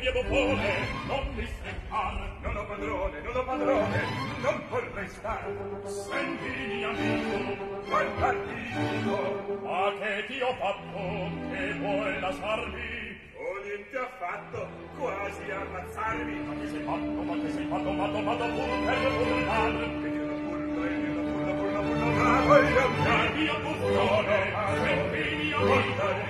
via bobone, non mi streccar. Non ho padrone, non ho padrone, non puoi restare. Senti, Sentimi, amico, guardarti, dico. Ma che ti ho fatto, che vuoi lasciarmi? Oh, niente affatto, quasi ammazzarmi. Ma che sei fatto, ma che sei fatto, ma do, ma do, pur per burlar. Che io non burlo, e io non burlo, burlo, burlo, ma voglio andare. Via, buffone, sentimi, amico.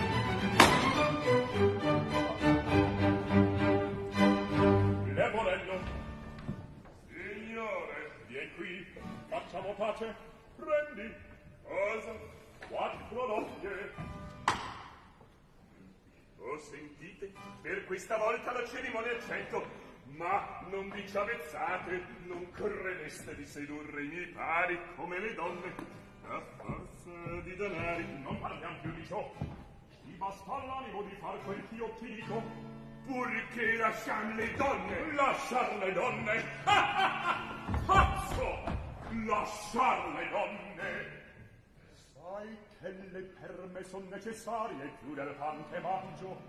facciamo pace, prendi cosa? quattro doppie. Oh, sentite, per questa volta la cerimonia accetto, ma non vi ci avezzate, non credeste di sedurre i miei pari come le donne, a forza di denari. Non parliamo più di ciò. Ti basta l'animo di far quel che io ti dico. Purché lasciam le donne, Lasciar le donne! Pazzo! lasciar le donne. Sai che le perme son necessarie chiuder pan che mangio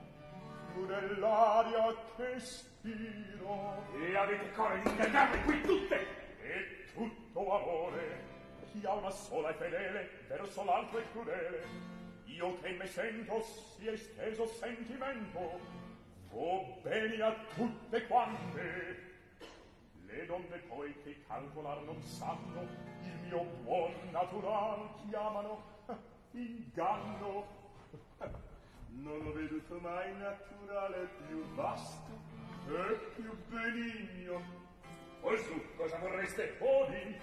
più dell'aria che spiro. E avete cuore di ingannarle qui tutte? E tutto amore chi ha una sola è fedele verso l'altro è crudele. Io che me sento si è steso sentimento vo bene a tutte quante le donne poi che calcolar non sanno il mio buon natural chiamano inganno non veduto mai naturale più vasto e più benigno Poi su, cosa vorreste? Oh, Odi,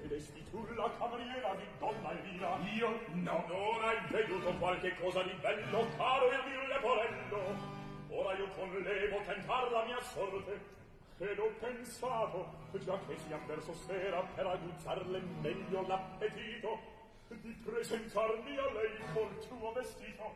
Vedesti tu la cameriera di donna Elvira? Io? No! Non hai veduto qualche cosa di bello, caro il mille porello? Ora io con levo tentar la mia sorte, che non pensavo già che siam verso sera per aguzzarle meglio l'appetito di presentarmi a lei col tuo vestito.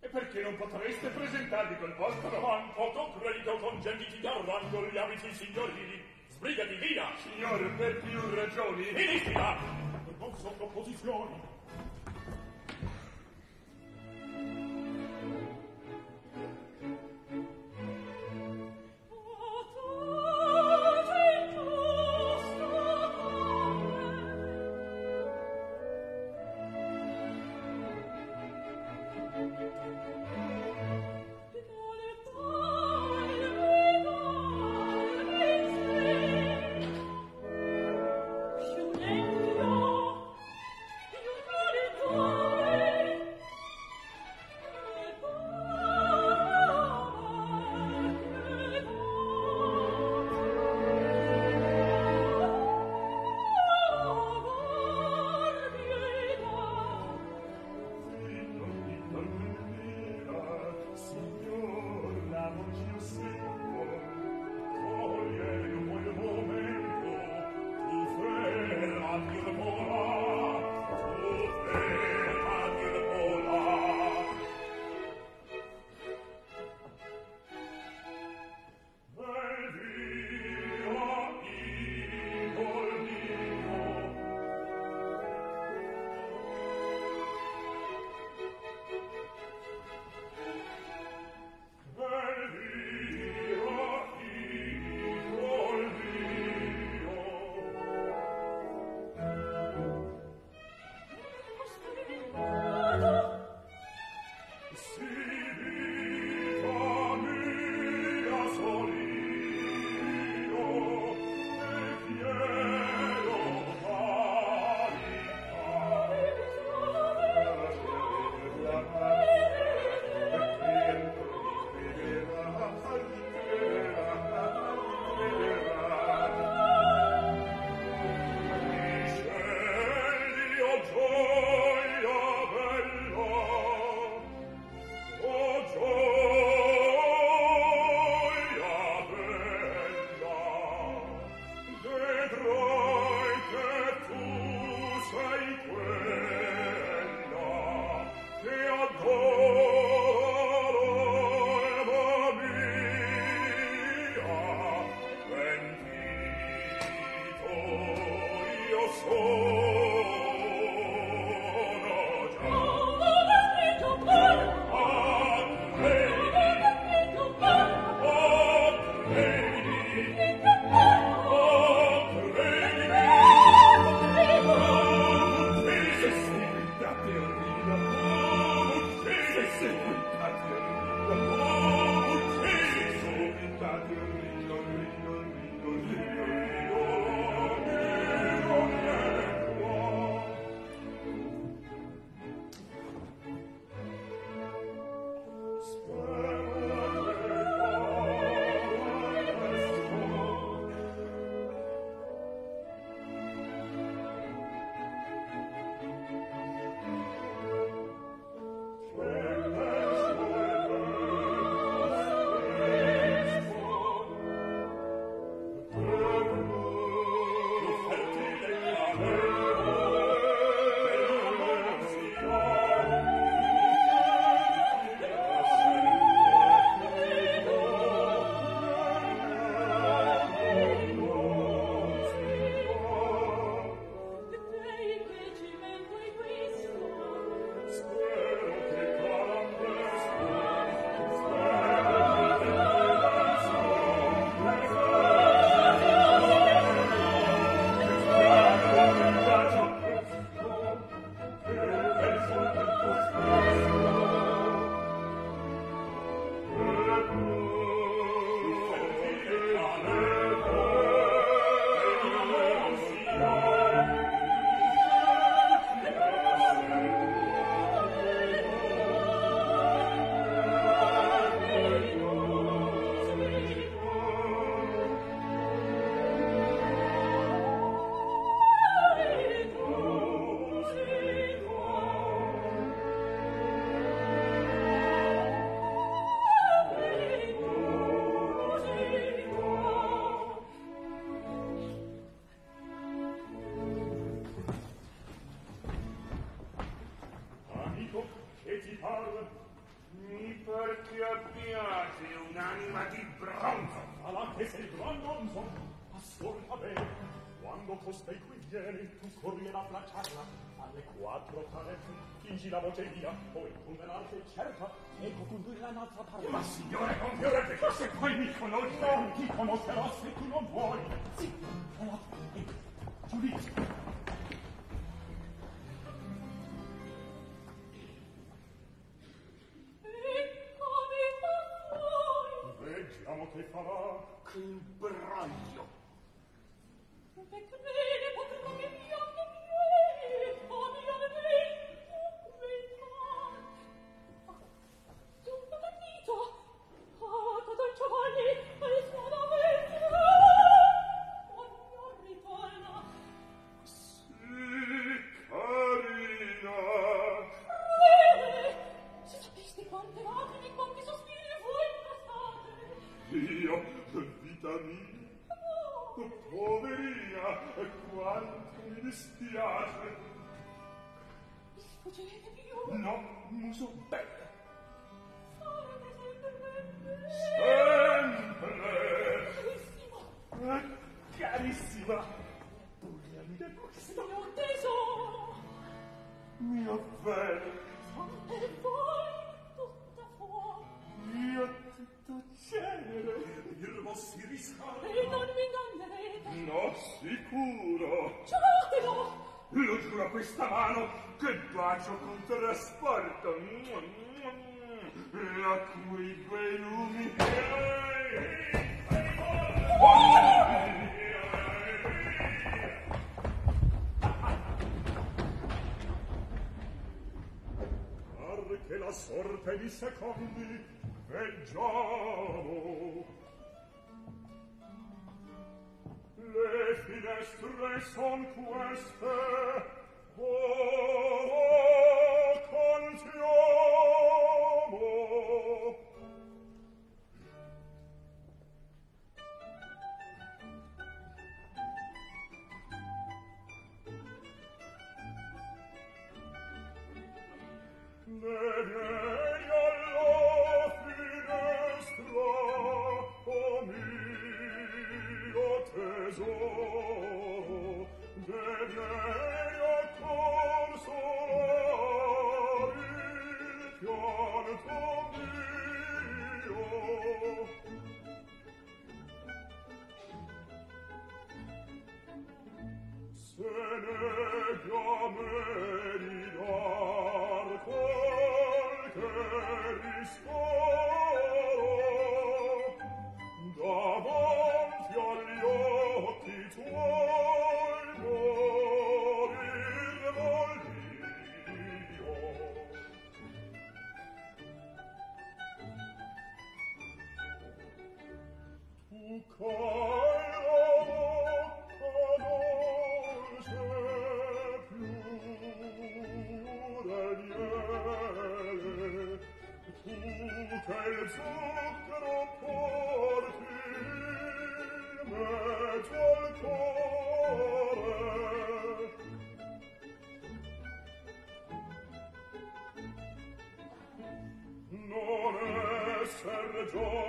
E perché non potreste presentarvi col vostro vanto con credito con gentiti d'arrango gli abiti signorini sbrigati via! Signore per più ragioni. Ministra non sono posizioni Yeah. trottare fingi la voce mia o incumberar sei certa ecco condurre la nostra parte ma signore con confiorete che se poi mi conosce non ti conoscerò se tu non vuoi. Sì allora eh, ecco Giulia Vediamo che farà. Che un Ecco bene, So. leggiamo le finestre son queste oh, oh contiamo ne viene joy.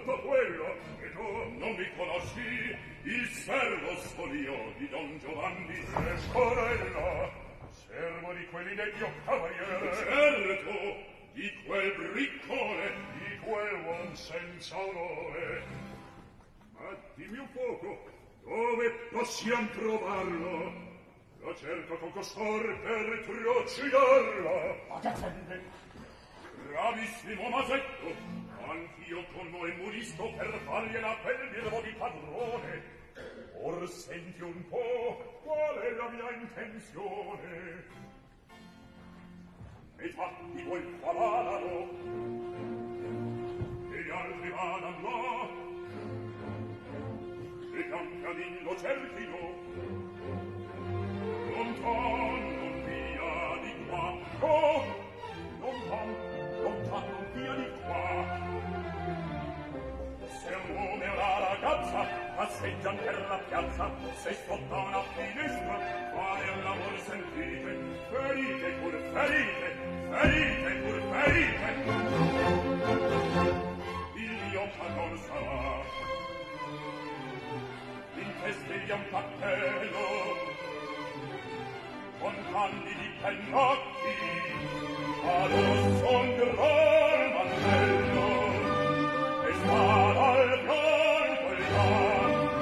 tutto quello che tu non mi conosci, il servo sfolio di Don Giovanni Scorella, servo di quelli del mio cavaliere. Certo, di quel briccone, di quel uom senza onore. Ma dimmi un poco, dove possiamo trovarlo? Lo cerco con costor per trucidarlo. Ma che fende? Bravissimo Masetto, anch'io con voi murisco per fargli la pel di padrone. Or senti un po qual è la mia intenzione. Metà di voi qua e gli altri vadano là e Biancalin lo cerchino. Lontan non via di qua oh lontan lontan non via di qua come una ragazza passeggian per la piazza se sotto una finestra quale l'amor amor sentite ferite pur ferite ferite pur ferite. Il mio padron sarà. In testiglia un pattello con panni di pennocchi a rosso un gran mantello e sta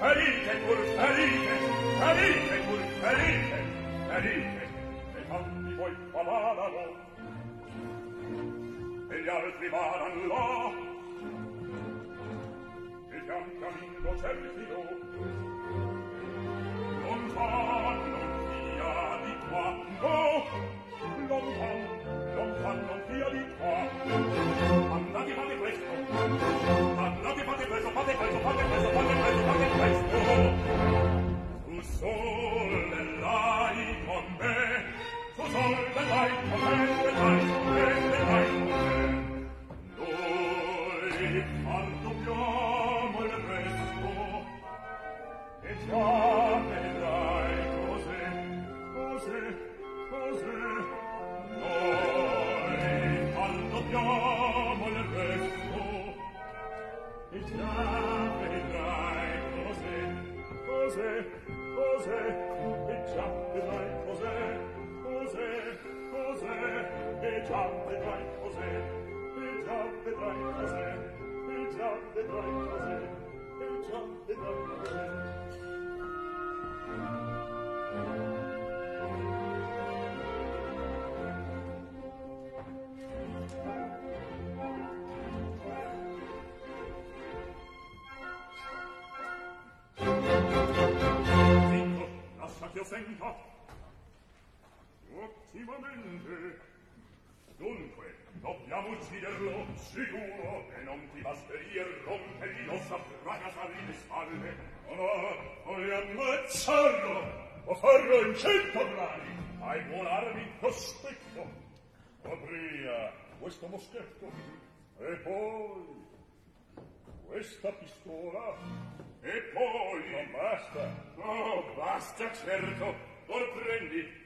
ferite pur ferite, ferite pur ferite, ferite, e tanti voi falarano, e gli altri varan là, e gli ancamino cerchino, lontan, non via di qua, no, lontan, lontan, non via di qua, andate, andate presto, Tu sol, belai, con me, tu sol, belai, con me, belai, Io senco ottimamente. Dunque, dobbiamo ucciderlo, sicuro, e non ti basteria rompergli l'ossa fracasare le spalle. Oh no, no, voglio ammazzarlo, o farlo in cento brani, fai buon armi specchio. Apria questo moschetto, e poi questa pistola, e poi... Non basta. No, basta certo, or prendi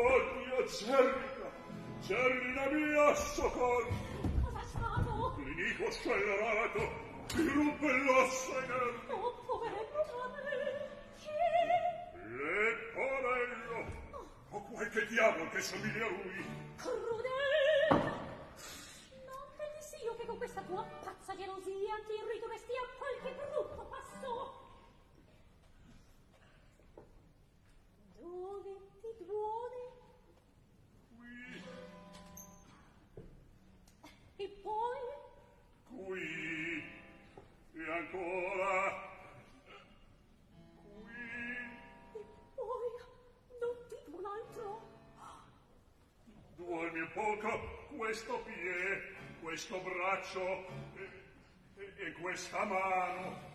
Oh Dio, Cervina! Mia, soccorso! Cosa stato? L'inico scellerato! Ti ruppe l'ossa in erba! Oh, poveretto padre! Chi? Le porello, O oh, oh qualche diavolo che somiglia a lui! Crudele! Non pensi io che con questa tua pazza gelosia ti riduresti a questo braccio e, e, e questa mano.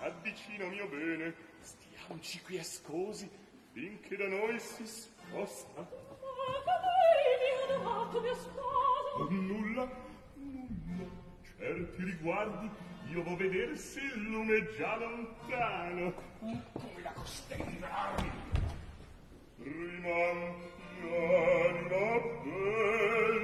S'avvicina mio bene, stiamoci qui ascosi, finché da noi si sposta. Nulla, nulla, certi riguardi, io vo veder se il lume è già lontano. Come la costellarmi. Rimanti anima bella.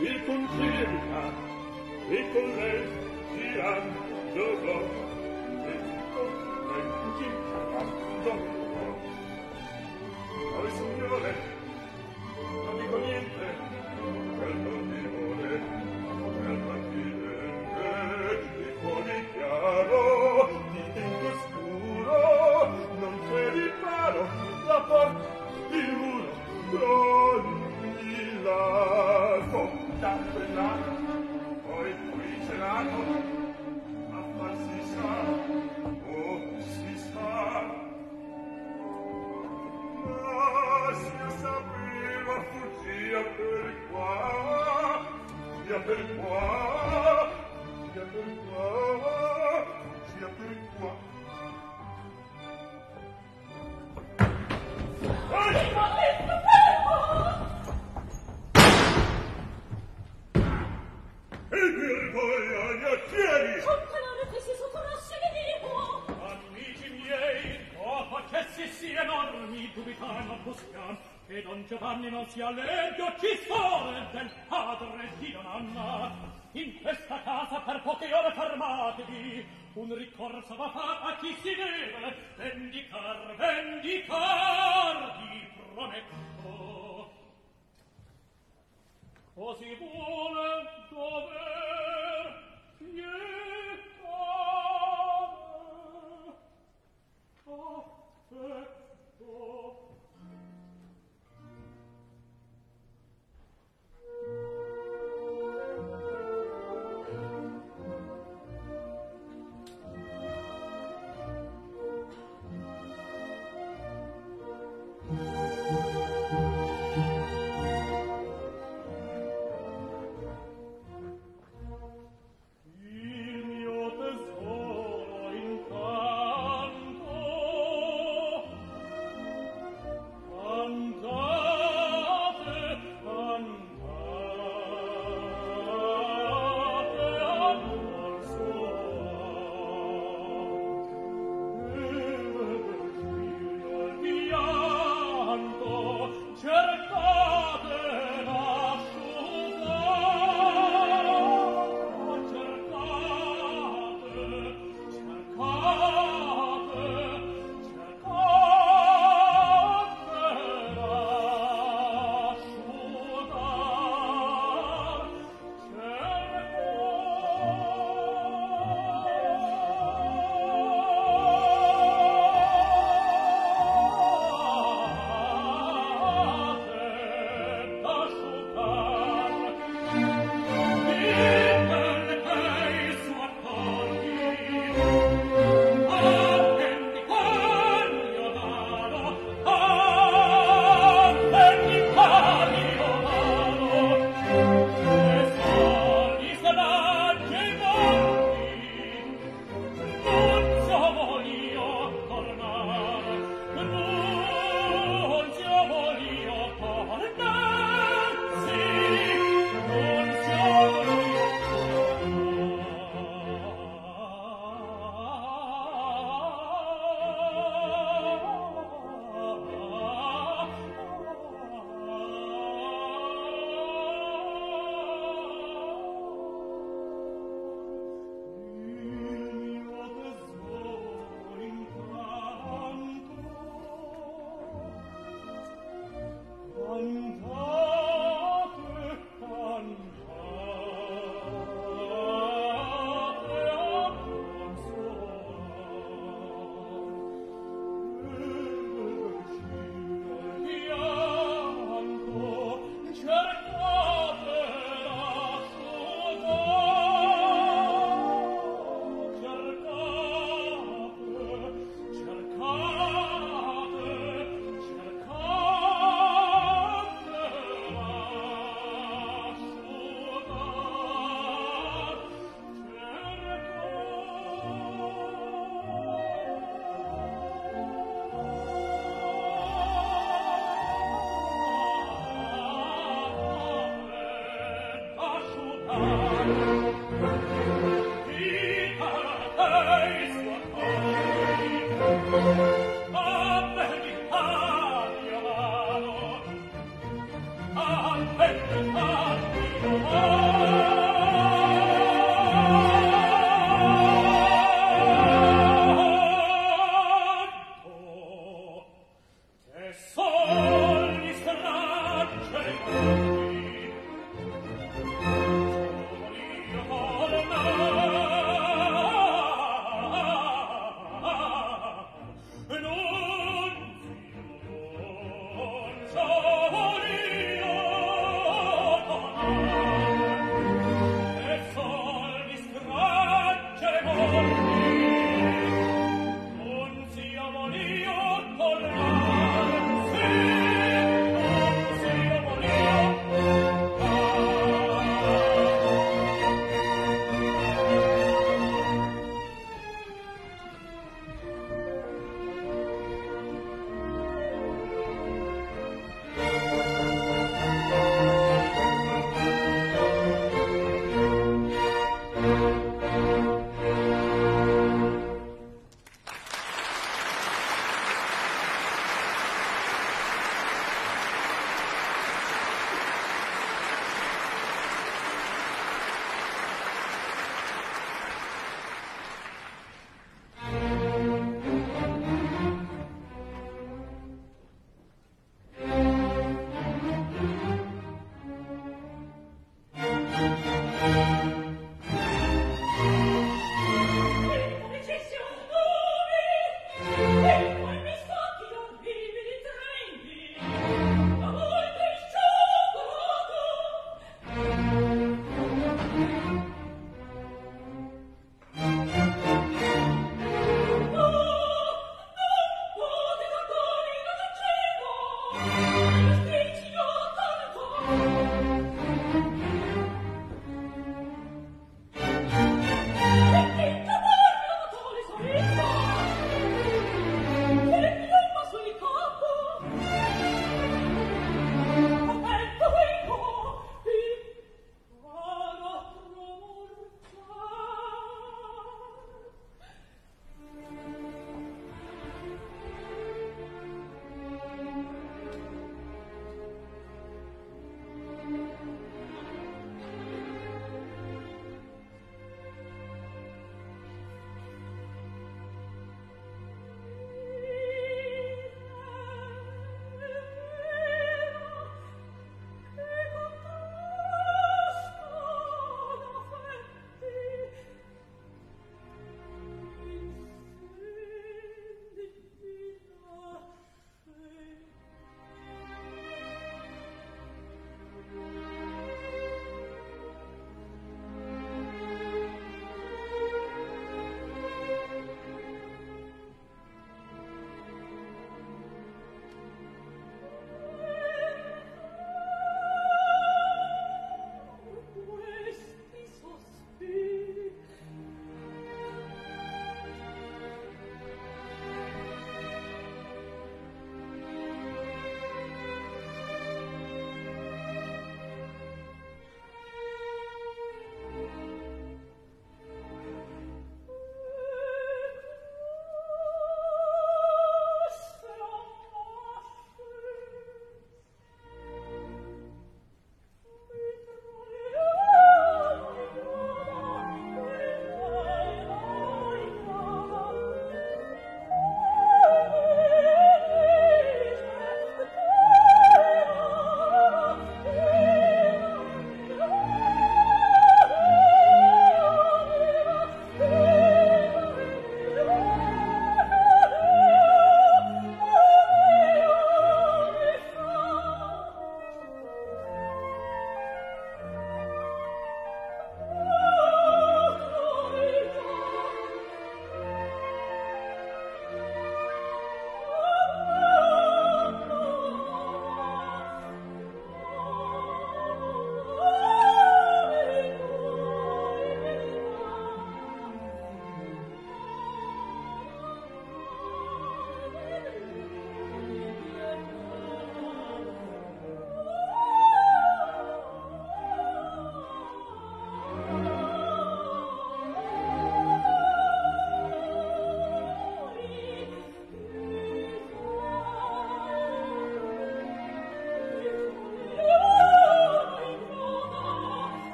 il concerta e con lei girando va e con lei girando va oh signore non dico niente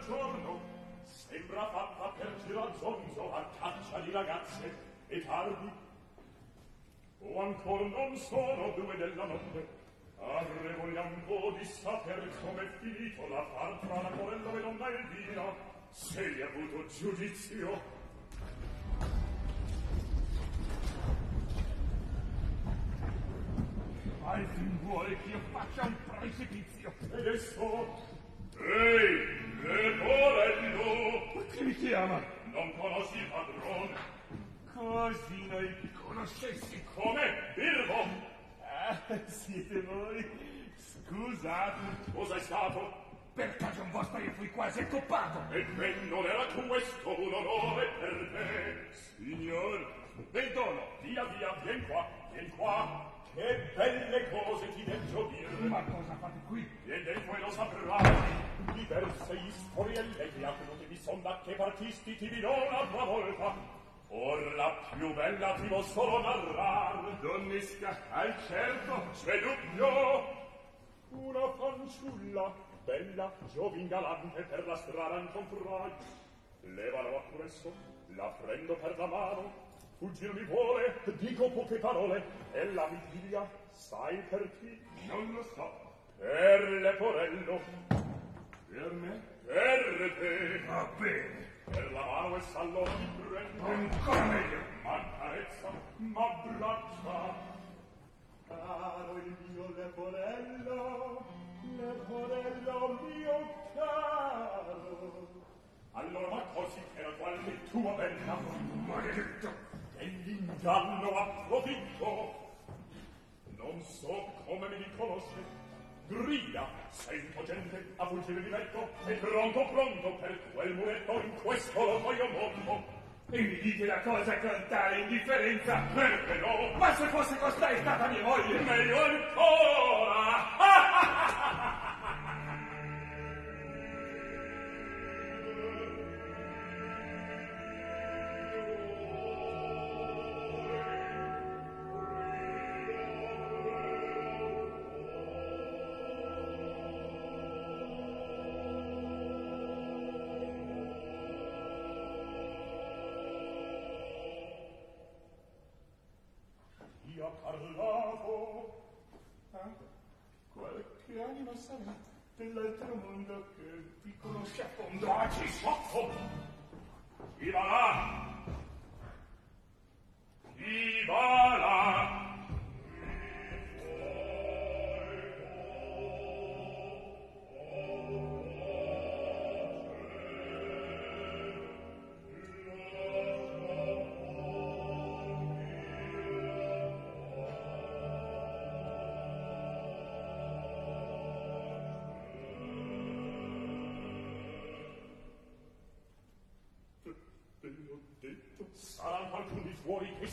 del giorno sembra fatta per giranzonzo a caccia di ragazze e tardi. O ancora non sono due della notte Arre vogliam po' di saper come è finito la far tra la morella e donna Elvira se hai avuto giudizio. Al fin vuole che io faccia un precipizio? Ed esso Ehi, E! Ma chi mi chiama? Non conosci il padrone. Così noi conoscessi. Come? Birbo! Ah, siete voi? Scusate. Cosa è stato? Per cagion vostra io fui quasi accoppato. E ben non era questo un onore per me. Signor, Perdono, via via, vien qua, vien qua. Che belle cose ti devo dire. Ma cosa fate qui? Vien dentro e lo saprai diverse istorielle che acquedute vi son da che partisti ti dirò l'altra volta Or la più bella ti vo solo narrar Donnisca al certo svelubbio Una fanciulla bella giovin galante per la strada incontrai Levalo appresso la prendo per la mano Fuggir mi vuole, dico poche parole, e la vigilia, sai per chi? Non lo so. Per Leporello. Per me? Per te. Va bene. Per la mano e sallo mi prendo! Ancora meglio. M'accarezza, m'abbraccia. Caro il mio leporello, leporello mio caro. Allora ma così che la quale tua bella. Maledetto. Dell'inganno approfitto. Non so come mi riconosce grida sento gente a fuggire di letto e pronto pronto per quel muletto in questo lo voglio mondo. E mi dite la cosa cantare indifferenza perché no? Ma se fosse costai stata mia moglie? Meglio ancora! Szefom! for się!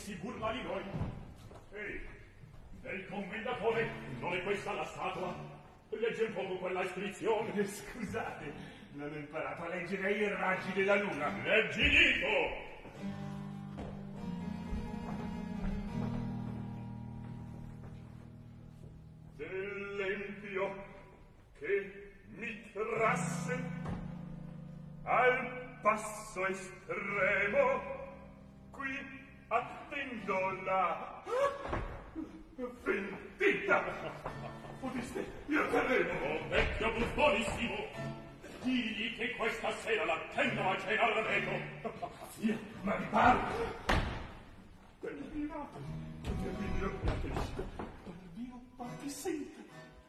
Si burla di noi. Ehi, del commendatore, non è questa la statua? Legge un poco quella iscrizione. Eh, Scusate, non ho imparato a leggere i raggi della luna Leggi dico! Dell'empio che mi trasse al passo estremo nulla. Pentita! Udiste, io terremo! Oh, vecchio buffonissimo! Digli che questa sera l'attendo a cena al vedo! Zia, ma mi parla! Bellino! Bellino, piatesco! Bellino, parti sempre!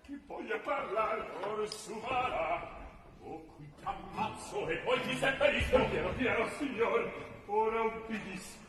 Che voglia parlare! Or suvara! O qui t'ammazzo e poi ti seppellisco! Piero, Piero, signor! Ora ubbidisco!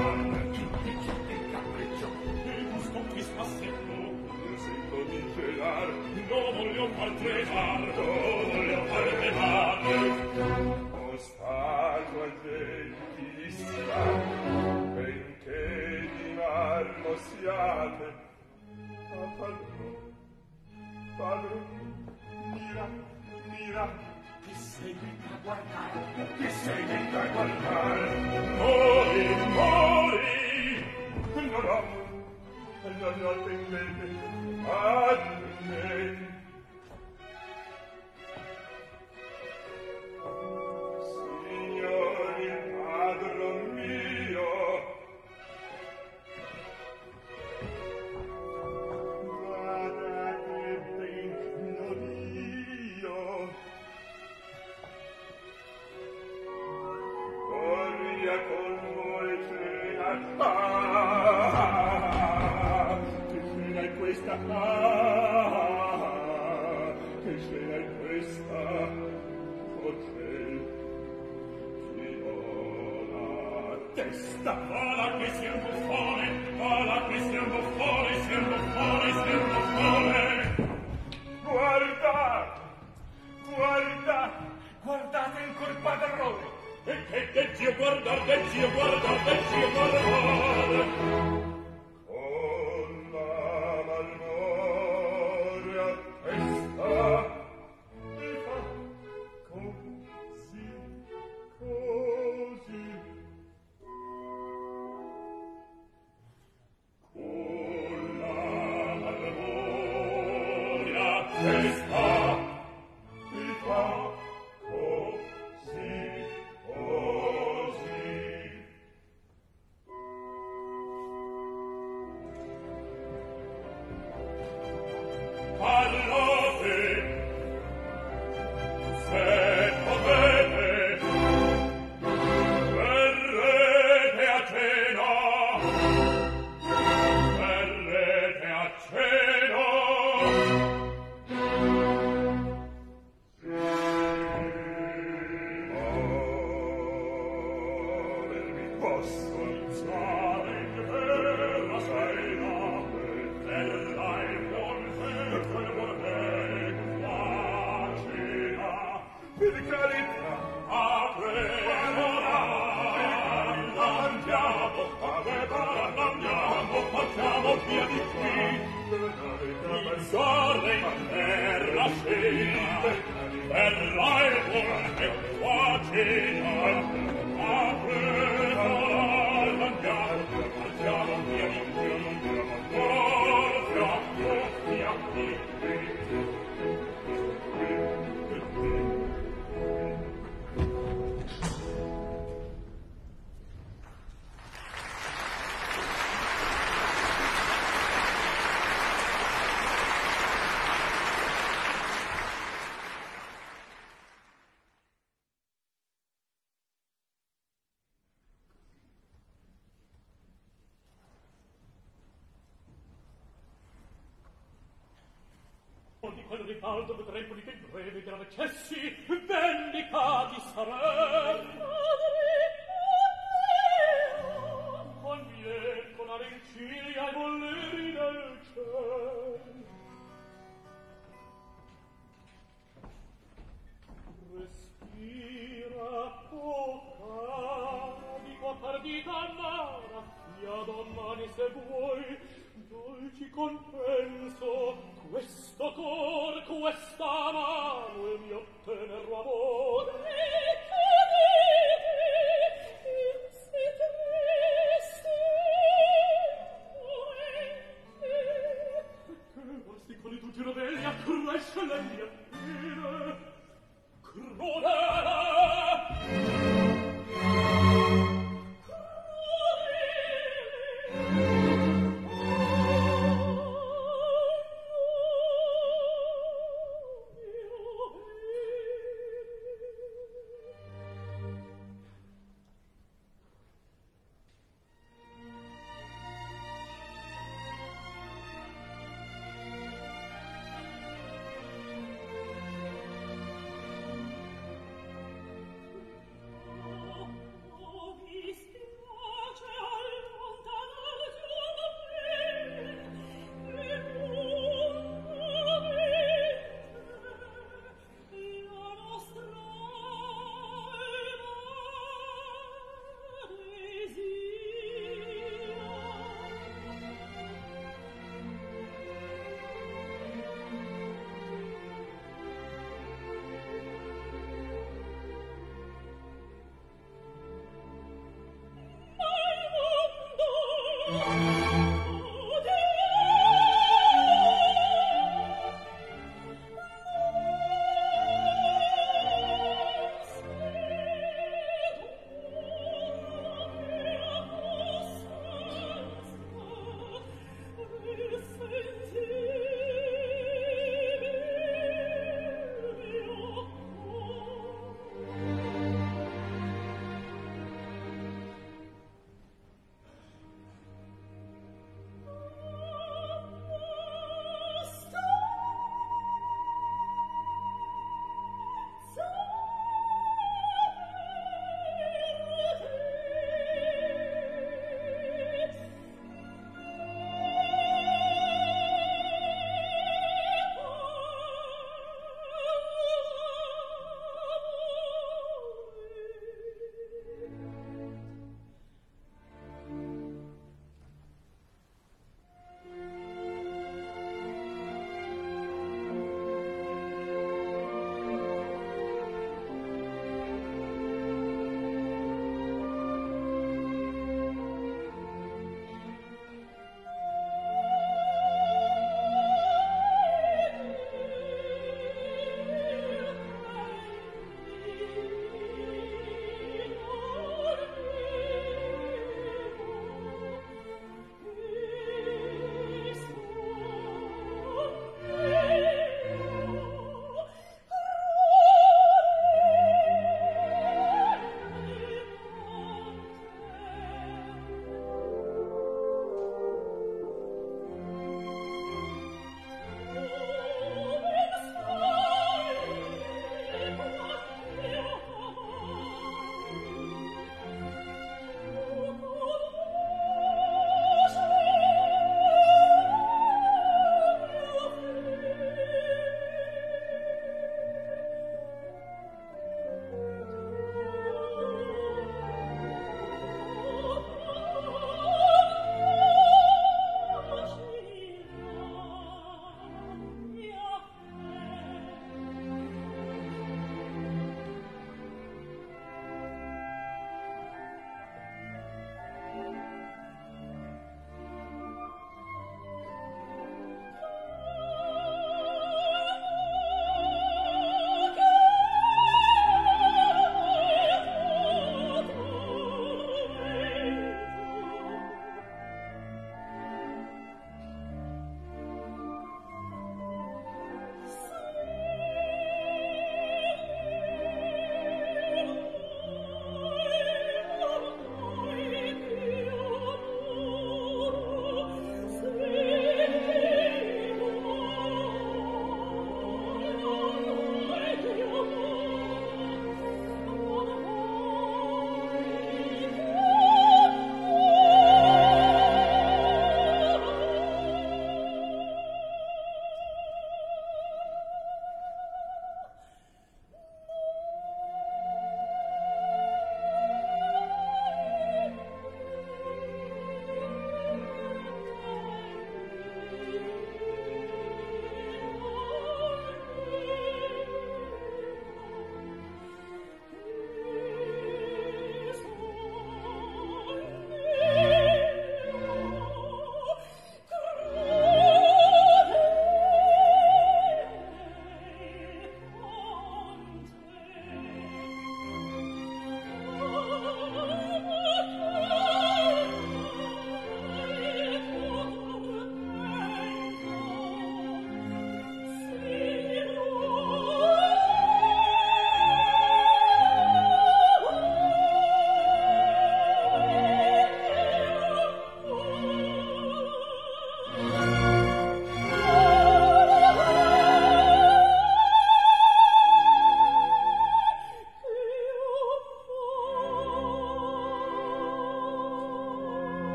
celar no voglio far tremar no voglio far tremar o spalmo al ventissima benché di marmo siate a padro padro mira mira che seguita a guardare che seguita a guardare. Mori mori non ho And an an be. an an an caldo potrai pulire in breve della cessi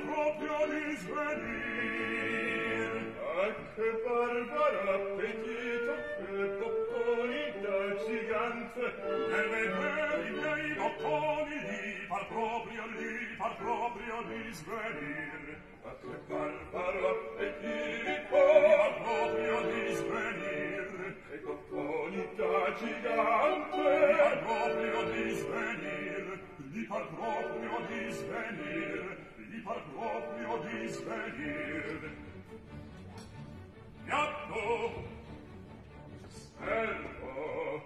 proprio di svenir e che barbaro appetito che bocconi dal gigante nel vedere i miei bocconi li par proprio li par proprio di svenir e barbaro appetito li proprio di svenir che bocconi dal gigante li proprio di svenir li par proprio di svenir par proprio di svenir. Piatto, servo.